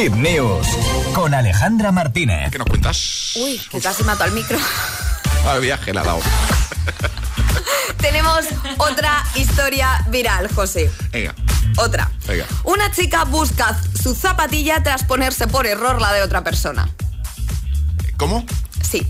Hit News con Alejandra Martínez. ¿Qué nos cuentas? Uy, que casi mato al micro. Al viaje la ha dado. Tenemos otra historia viral, José. Venga. Otra. Venga. Una chica busca su zapatilla tras ponerse por error la de otra persona. ¿Cómo? Sí.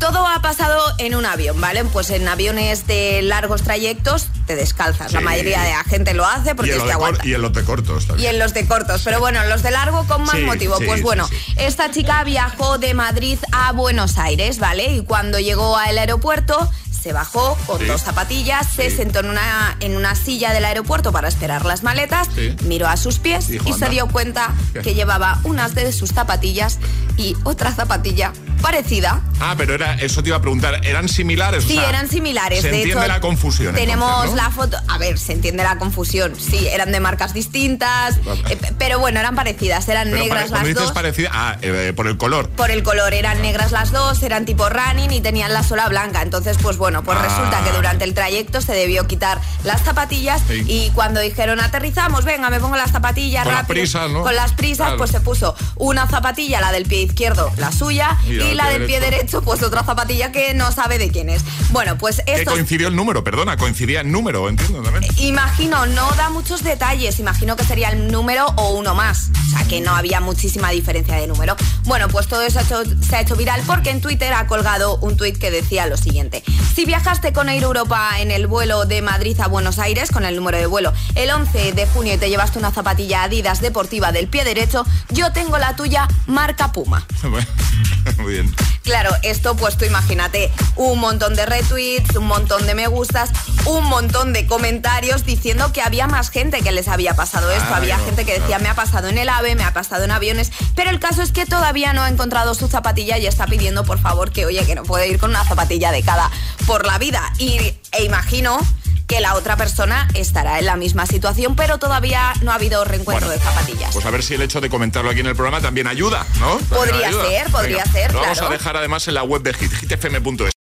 Todo ha pasado en un avión, ¿vale? Pues en aviones de largos trayectos te descalzas. La mayoría de la gente lo hace porque y, es que aguanta. y en los de cortos Y también. en los de cortos, pero bueno, en los de largo con más Sí, motivo. sí, pues bueno, esta chica viajó de Madrid a Buenos Aires, ¿vale? Y cuando llegó al aeropuerto se bajó con Sí. dos zapatillas, se Sí. sentó en una, en una silla del aeropuerto para esperar las maletas, Sí. miró a sus pies Dijo, y se dio cuenta ¿Qué? que llevaba unas de sus zapatillas y otra zapatilla parecida. Ah, pero era, eso te iba a preguntar, ¿eran similares? O Sí, sea, eran similares. Se de entiende hecho, la confusión. Tenemos entonces, ¿no? la foto. A ver, se entiende la confusión. Sí, eran de marcas distintas. Eh, pero bueno, eran parecidas. Eran Pero negras pare- las dices dos. parecida, ah, eh, por el color. Por el color, eran negras las dos, eran tipo running y tenían la sola blanca. Entonces, pues bueno, pues Ah. resulta que durante el trayecto se debió quitar las zapatillas Sí. y cuando dijeron aterrizamos, venga, me pongo las zapatillas Con las rápido. prisas, ¿no? Con las prisas, Claro. pues se puso una zapatilla, la del pie izquierdo, la suya, y, la del la pie del pie derecho. pues otra zapatilla que no sabe de quién es. Bueno, pues Que esto coincidió el número, perdona, coincidía el número, entiendo también. Imagino, no da muchos detalles, imagino que sería el número o uno más, o sea que no había muchísima diferencia de número. Bueno, pues todo eso ha hecho- se ha hecho viral porque en Twitter ha colgado un tuit que decía lo siguiente. Si viajaste con Air Europa en el vuelo de Madrid a Buenos Aires con el número de vuelo el 11 de junio y te llevaste una zapatilla Adidas deportiva del pie derecho, yo tengo la tuya marca Puma. Muy bien. Claro, esto pues tú imagínate un montón de retweets, un montón de me gustas, un montón de comentarios diciendo que había más gente que les había pasado esto. Ah, había no, gente que decía claro. me ha pasado en el AVE, me ha pasado en aviones, pero el caso es que todavía no ha encontrado su zapatilla y está pidiendo por favor que oye que no puede ir con una zapatilla de cada por la vida. Y e imagino que la otra persona estará en la misma situación, pero todavía no ha hahabido reencuentro Bueno, de zapatillas. Pues a ver si el hecho de comentarlo aquí en el programa también ayuda, ¿no? También Podría ayuda. ser, podría Venga, ser, Lo vamos a dejar además en la web de Hit, hitfm.es.